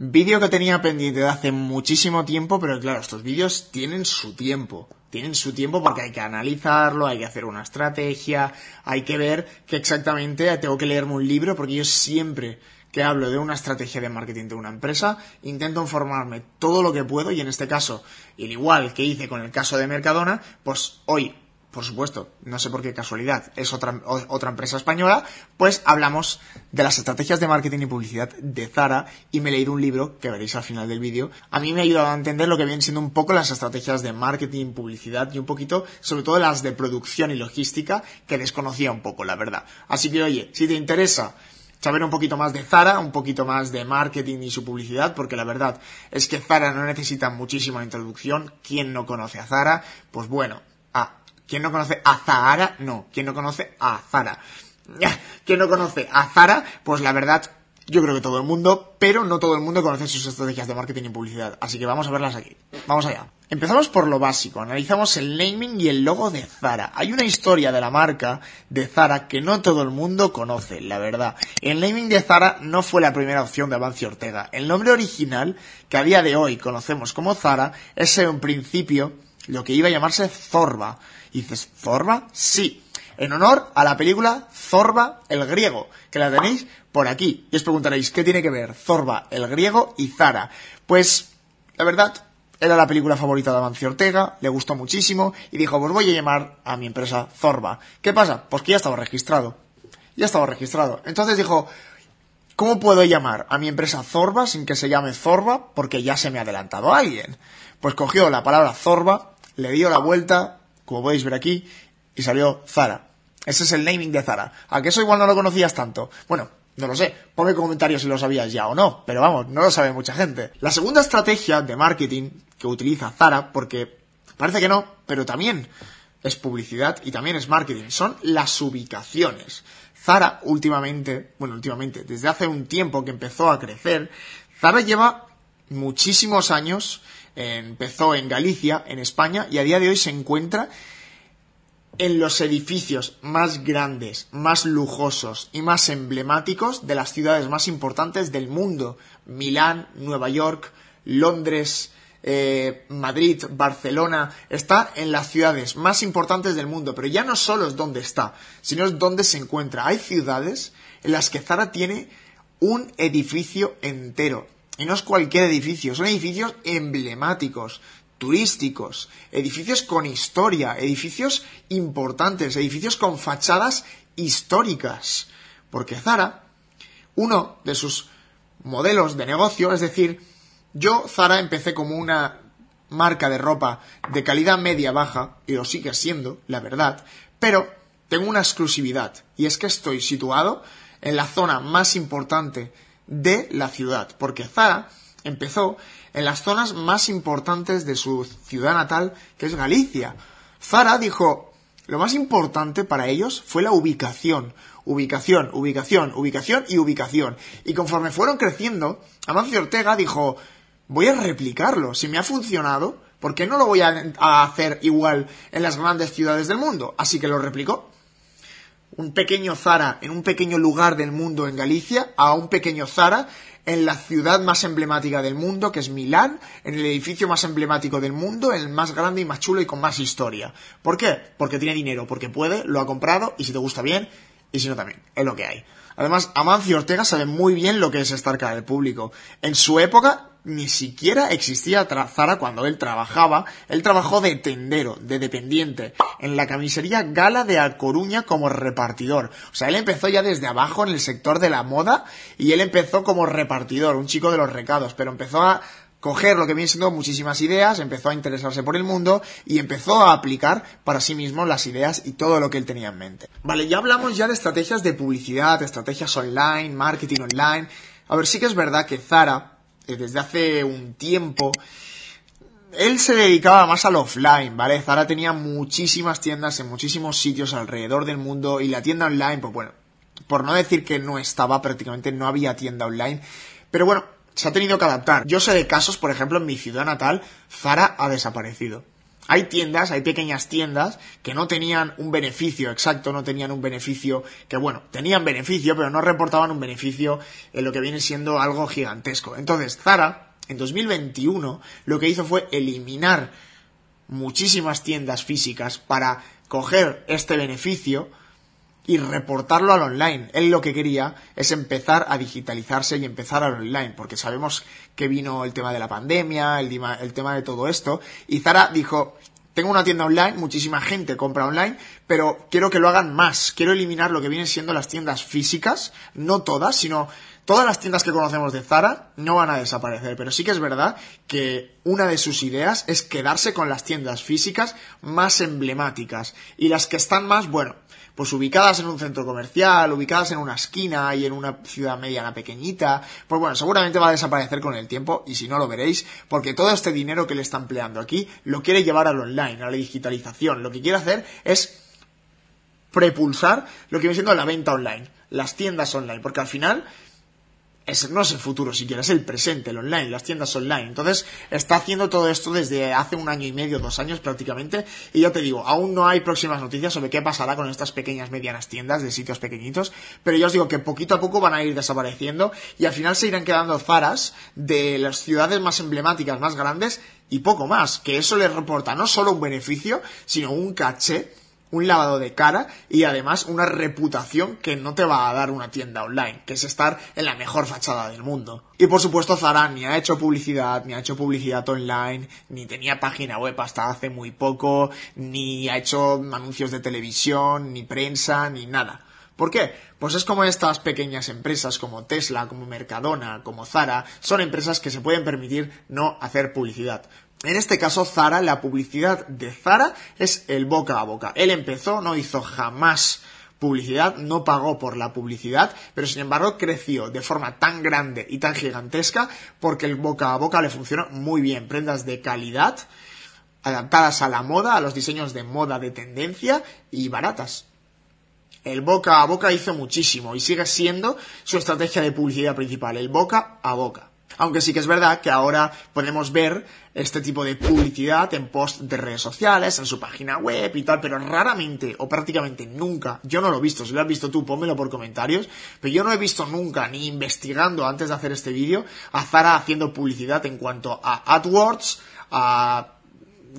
Vídeo que tenía pendiente de hace muchísimo tiempo, pero claro, estos vídeos tienen su tiempo. Tienen su tiempo porque hay que analizarlo, hay que hacer una estrategia, hay que ver que exactamente tengo que leerme un libro, porque yo siempre que hablo de una estrategia de marketing de una empresa, intento informarme todo lo que puedo y en este caso, al igual que hice con el caso de Mercadona, pues hoy por supuesto, no sé por qué casualidad, es otra, otra empresa española, pues hablamos de las estrategias de marketing y publicidad de Zara y me he leído un libro que veréis al final del vídeo. A mí me ha ayudado a entender lo que vienen siendo un poco las estrategias de marketing, publicidad y un poquito, sobre todo las de producción y logística, que desconocía un poco, la verdad. Así que, oye, si te interesa saber un poquito más de Zara, un poquito más de marketing y su publicidad, porque la verdad es que Zara no necesita muchísima introducción. ¿Quién no conoce a Zara? Pues bueno, ¿Quién no conoce a Zahara? No. ¿Quién no conoce a Zara? ¿Quién no conoce a Zara? Pues la verdad, yo creo que todo el mundo, pero no todo el mundo conoce sus estrategias de marketing y publicidad. Así que vamos a verlas aquí. Vamos allá. Empezamos por lo básico, analizamos el naming y el logo de Zara. Hay una historia de la marca de Zara que no todo el mundo conoce, la verdad. El naming de Zara no fue la primera opción de Amancio Ortega. El nombre original, que a día de hoy conocemos como Zara, es en principio lo que iba a llamarse Zorba. Y dices, ¿Zorba? Sí. En honor a la película Zorba el griego, que la tenéis por aquí. Y os preguntaréis, ¿qué tiene que ver Zorba el griego y Zara? Pues, la verdad, era la película favorita de Amancio Ortega, le gustó muchísimo y dijo, pues voy a llamar a mi empresa Zorba. ¿Qué pasa? Pues que ya estaba registrado. Ya estaba registrado. Entonces dijo, ¿cómo puedo llamar a mi empresa Zorba sin que se llame Zorba? Porque ya se me ha adelantado alguien. Pues cogió la palabra Zorba, le dio la vuelta, como podéis ver aquí, y salió Zara. Ese es el naming de Zara. ¿A que eso igual no lo conocías tanto? Bueno, no lo sé. Ponme comentarios si lo sabías ya o no. Pero vamos, no lo sabe mucha gente. La segunda estrategia de marketing que utiliza Zara, porque parece que no, pero también es publicidad y también es marketing, son las ubicaciones. Zara últimamente, bueno, últimamente, desde hace un tiempo que empezó a crecer, Zara lleva muchísimos años empezó en Galicia, en España, y a día de hoy se encuentra en los edificios más grandes, más lujosos y más emblemáticos de las ciudades más importantes del mundo. Milán, Nueva York, Londres, eh, Madrid, Barcelona, está en las ciudades más importantes del mundo, pero ya no solo es donde está, sino es donde se encuentra. Hay ciudades en las que Zara tiene un edificio entero, y no es cualquier edificio, son edificios emblemáticos, turísticos, edificios con historia, edificios importantes, edificios con fachadas históricas. Porque Zara, uno de sus modelos de negocio, es decir, yo Zara empecé como una marca de ropa de calidad media baja, y lo sigue siendo, la verdad, pero tengo una exclusividad, y es que estoy situado en la zona más importante de la ciudad, porque Zara empezó en las zonas más importantes de su ciudad natal, que es Galicia. Zara dijo, lo más importante para ellos fue la ubicación, ubicación, ubicación, ubicación y ubicación. Y conforme fueron creciendo, Amancio Ortega dijo, voy a replicarlo, si me ha funcionado, ¿por qué no lo voy a, hacer igual en las grandes ciudades del mundo? Así que lo replicó un pequeño Zara en un pequeño lugar del mundo en Galicia a un pequeño Zara en la ciudad más emblemática del mundo, que es Milán, en el edificio más emblemático del mundo, el más grande y más chulo y con más historia. ¿Por qué? Porque tiene dinero, porque puede, lo ha comprado y si te gusta bien, y si no también, es lo que hay. Además, Amancio Ortega sabe muy bien lo que es estar cara del público. En su época ni siquiera existía Zara cuando él trabajaba. Él trabajó de tendero, de dependiente, en la camisería Gala de A como repartidor. O sea, él empezó ya desde abajo en el sector de la moda y él empezó como repartidor, un chico de los recados, pero empezó a coger lo que viene siendo muchísimas ideas, empezó a interesarse por el mundo y empezó a aplicar para sí mismo las ideas y todo lo que él tenía en mente. Vale, ya hablamos ya de estrategias de publicidad, estrategias online, marketing online. A ver, sí que es verdad que Zara desde hace un tiempo, él se dedicaba más al offline, ¿vale? Zara tenía muchísimas tiendas en muchísimos sitios alrededor del mundo y la tienda online, pues bueno, por no decir que no estaba, prácticamente no había tienda online, pero bueno, se ha tenido que adaptar. Yo sé de casos, por ejemplo, en mi ciudad natal, Zara ha desaparecido. Hay tiendas, hay pequeñas tiendas que no tenían un beneficio exacto, no tenían un beneficio que, bueno, tenían beneficio, pero no reportaban un beneficio en lo que viene siendo algo gigantesco. Entonces, Zara, en 2021, lo que hizo fue eliminar muchísimas tiendas físicas para coger este beneficio y reportarlo al online. Él lo que quería es empezar a digitalizarse y empezar al online, porque sabemos que vino el tema de la pandemia, el, el tema de todo esto, y Zara dijo, tengo una tienda online, muchísima gente compra online, pero quiero que lo hagan más. Quiero eliminar lo que vienen siendo las tiendas físicas, no todas, sino todas las tiendas que conocemos de Zara no van a desaparecer. Pero sí que es verdad que una de sus ideas es quedarse con las tiendas físicas más emblemáticas. Y las que están más, bueno, pues ubicadas en un centro comercial, ubicadas en una esquina y en una ciudad mediana pequeñita, pues bueno, seguramente va a desaparecer con el tiempo y si no lo veréis, porque todo este dinero que le está empleando aquí lo quiere llevar al online, a la digitalización. Lo que quiere hacer es prepulsar lo que viene siendo la venta online, las tiendas online, porque al final no es el futuro siquiera, es el presente, el online, las tiendas online. Entonces, está haciendo todo esto desde hace un año y medio, dos años prácticamente. Y ya te digo, aún no hay próximas noticias sobre qué pasará con estas pequeñas, medianas tiendas de sitios pequeñitos. Pero yo os digo que poquito a poco van a ir desapareciendo y al final se irán quedando zaras de las ciudades más emblemáticas, más grandes y poco más. Que eso les reporta no solo un beneficio, sino un caché un lavado de cara y además una reputación que no te va a dar una tienda online, que es estar en la mejor fachada del mundo. Y por supuesto Zara ni ha hecho publicidad, ni ha hecho publicidad online, ni tenía página web hasta hace muy poco, ni ha hecho anuncios de televisión, ni prensa, ni nada. ¿Por qué? Pues es como estas pequeñas empresas como Tesla, como Mercadona, como Zara, son empresas que se pueden permitir no hacer publicidad. En este caso, Zara, la publicidad de Zara es el boca a boca. Él empezó, no hizo jamás publicidad, no pagó por la publicidad, pero sin embargo creció de forma tan grande y tan gigantesca porque el boca a boca le funcionó muy bien. Prendas de calidad, adaptadas a la moda, a los diseños de moda de tendencia y baratas. El boca a boca hizo muchísimo y sigue siendo su estrategia de publicidad principal, el boca a boca. Aunque sí que es verdad que ahora podemos ver este tipo de publicidad en post de redes sociales, en su página web y tal, pero raramente o prácticamente nunca, yo no lo he visto, si lo has visto tú, pónmelo por comentarios, pero yo no he visto nunca, ni investigando antes de hacer este vídeo, a Zara haciendo publicidad en cuanto a AdWords, a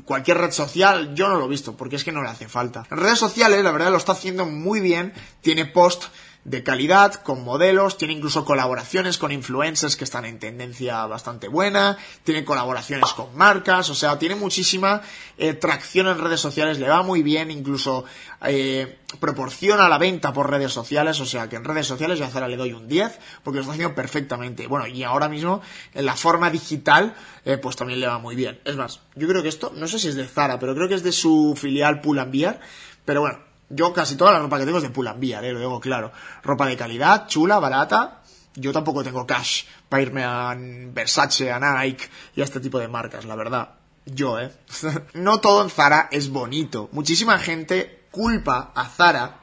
cualquier red social, yo no lo he visto, porque es que no le hace falta. En redes sociales, la verdad, lo está haciendo muy bien, tiene post de calidad, con modelos, tiene incluso colaboraciones con influencers que están en tendencia bastante buena, tiene colaboraciones con marcas, o sea, tiene muchísima eh, tracción en redes sociales, le va muy bien, incluso eh, proporciona la venta por redes sociales, o sea que en redes sociales yo a Zara le doy un 10 porque lo está haciendo perfectamente. Bueno, y ahora mismo en la forma digital eh, pues también le va muy bien. Es más, yo creo que esto, no sé si es de Zara, pero creo que es de su filial Pull&Bear, pero bueno, yo casi toda la ropa que tengo es de Pull&Bear, eh, lo digo claro. Ropa de calidad, chula, barata. Yo tampoco tengo cash para irme a Versace, a Nike y a este tipo de marcas, la verdad. Yo, ¿eh? no todo en Zara es bonito. Muchísima gente culpa a Zara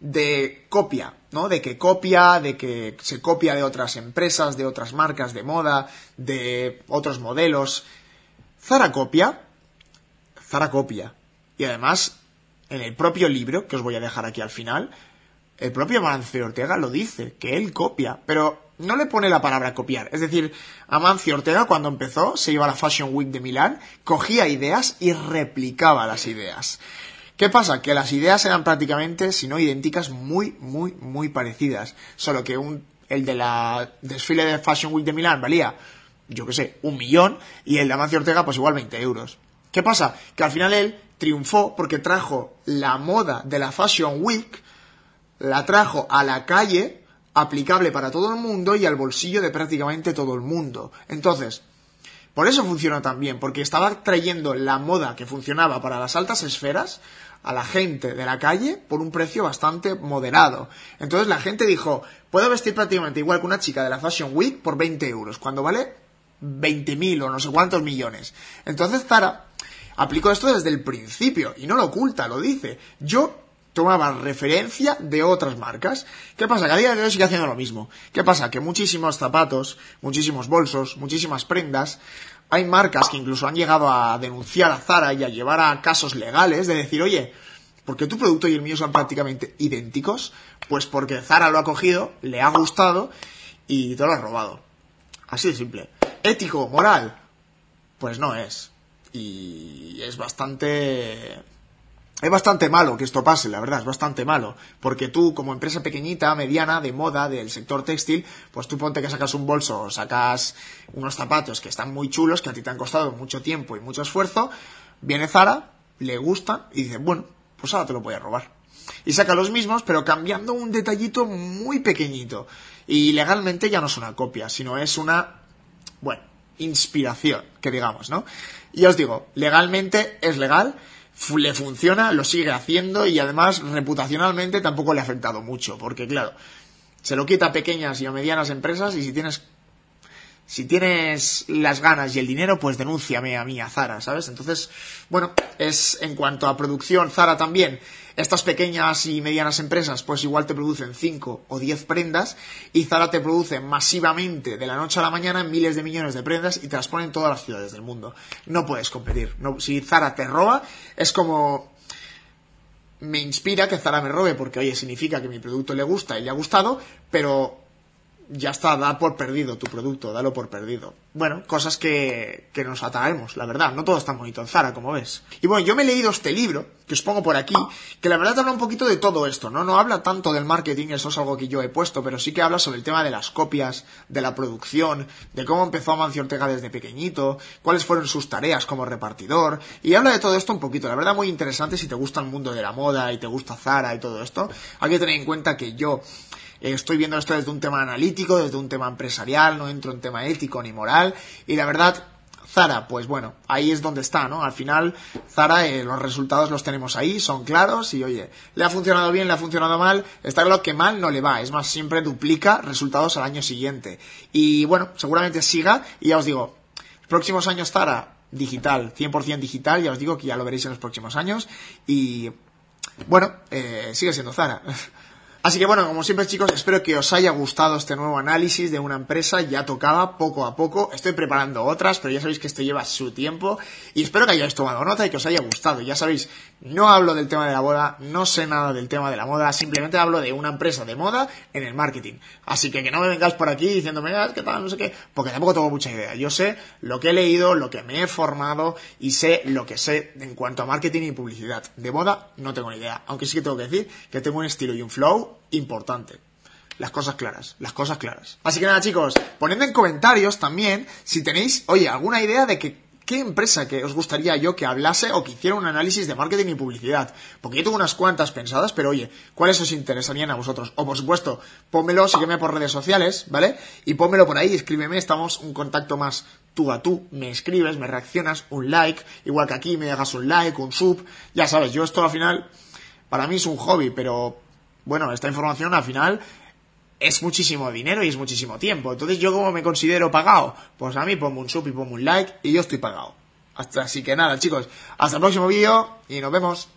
de copia, ¿no? De que copia, de que se copia de otras empresas, de otras marcas de moda, de otros modelos. Zara copia, Zara copia. Y además en el propio libro, que os voy a dejar aquí al final, el propio Amancio Ortega lo dice, que él copia, pero no le pone la palabra copiar. Es decir, Amancio Ortega cuando empezó, se iba a la Fashion Week de Milán, cogía ideas y replicaba las ideas. ¿Qué pasa? Que las ideas eran prácticamente, si no idénticas, muy, muy, muy parecidas. Solo que un, el de la desfile de Fashion Week de Milán valía, yo qué sé, un millón, y el de Amancio Ortega, pues igual 20 euros. ¿Qué pasa? Que al final él triunfó porque trajo la moda de la Fashion Week, la trajo a la calle, aplicable para todo el mundo y al bolsillo de prácticamente todo el mundo. Entonces, por eso funcionó tan bien, porque estaba trayendo la moda que funcionaba para las altas esferas a la gente de la calle por un precio bastante moderado. Entonces la gente dijo, puedo vestir prácticamente igual que una chica de la Fashion Week por 20 euros, cuando vale 20.000 o no sé cuántos millones. Entonces Zara aplicó esto desde el principio y no lo oculta, lo dice. Yo tomaba referencia de otras marcas. ¿Qué pasa? Que a día de hoy sigue haciendo lo mismo. ¿Qué pasa? Que muchísimos zapatos, muchísimos bolsos, muchísimas prendas, hay marcas que incluso han llegado a denunciar a Zara y a llevar a casos legales de decir, oye, porque tu producto y el mío son prácticamente idénticos? Pues porque Zara lo ha cogido, le ha gustado y te lo ha robado. Así de simple. Ético, moral, pues no es. Y es bastante es bastante malo que esto pase, la verdad, es bastante malo. Porque tú, como empresa pequeñita, mediana, de moda, del sector textil, pues tú ponte que sacas un bolso o sacas unos zapatos que están muy chulos, que a ti te han costado mucho tiempo y mucho esfuerzo, viene Zara, le gusta y dice, bueno, pues ahora te lo voy a robar. Y saca los mismos, pero cambiando un detallito muy pequeñito. Y legalmente ya no es una copia, sino es una, bueno, inspiración, que digamos, ¿no? Y os digo, legalmente es legal, le funciona, lo sigue haciendo y además reputacionalmente tampoco le ha afectado mucho, porque claro, se lo quita a pequeñas y a medianas empresas y si tienes si tienes las ganas y el dinero, pues denúnciame a mí, a Zara, ¿sabes? Entonces, bueno, es en cuanto a producción, Zara también, estas pequeñas y medianas empresas, pues igual te producen 5 o 10 prendas y Zara te produce masivamente de la noche a la mañana miles de millones de prendas y te las pone en todas las ciudades del mundo. No puedes competir. Si Zara te roba, es como me inspira que Zara me robe porque, oye, significa que mi producto le gusta y le ha gustado, pero ya está, da por perdido tu producto, dalo por perdido. Bueno, cosas que, que nos atraemos, la verdad. No todo está bonito en Zara, como ves. Y bueno, yo me he leído este libro, que os pongo por aquí, que la verdad habla un poquito de todo esto, ¿no? No habla tanto del marketing, eso es algo que yo he puesto, pero sí que habla sobre el tema de las copias, de la producción, de cómo empezó Amancio Ortega desde pequeñito, cuáles fueron sus tareas como repartidor, y habla de todo esto un poquito. La verdad muy interesante si te gusta el mundo de la moda y te gusta Zara y todo esto. Hay que tener en cuenta que yo estoy viendo esto desde un tema analítico, desde un tema empresarial, no entro en tema ético ni moral, y la verdad, Zara, pues bueno, ahí es donde está, ¿no? Al final, Zara, eh, los resultados los tenemos ahí, son claros y oye, le ha funcionado bien, le ha funcionado mal, está claro que mal no le va, es más, siempre duplica resultados al año siguiente. Y bueno, seguramente siga y ya os digo, próximos años Zara, digital, 100% digital, ya os digo que ya lo veréis en los próximos años y bueno, eh, sigue siendo Zara. Así que bueno, como siempre chicos, espero que os haya gustado este nuevo análisis de una empresa, ya tocaba poco a poco, estoy preparando otras, pero ya sabéis que esto lleva su tiempo y espero que hayáis tomado nota y que os haya gustado. Ya sabéis, no hablo del tema de la boda, no sé nada del tema de la moda, simplemente hablo de una empresa de moda en el marketing. Así que que no me vengáis por aquí diciéndome, ah, qué tal, no sé qué, porque tampoco tengo mucha idea. Yo sé lo que he leído, lo que me he formado y sé lo que sé en cuanto a marketing y publicidad. De moda no tengo ni idea, aunque sí que tengo que decir que tengo un estilo y un flow importante. Las cosas claras, las cosas claras. Así que nada, chicos, poned en comentarios también si tenéis, oye, alguna idea de qué empresa que os gustaría yo que hablase o que hiciera un análisis de marketing y publicidad. Porque yo tengo unas cuantas pensadas, pero oye, ¿cuáles os interesarían a vosotros? O por supuesto, pónmelo, sígueme por redes sociales, ¿vale? Y pónmelo por ahí, escríbeme, estamos un contacto más tú a tú, me escribes, me reaccionas, un like, igual que aquí me hagas un like, un sub, ya sabes, yo esto al final, para mí es un hobby, pero bueno, esta información al final es muchísimo dinero y es muchísimo tiempo. Entonces, ¿yo como me considero pagado? Pues a mí pongo un sub y pongo un like y yo estoy pagado. Hasta, así que nada, chicos, hasta el próximo vídeo y nos vemos.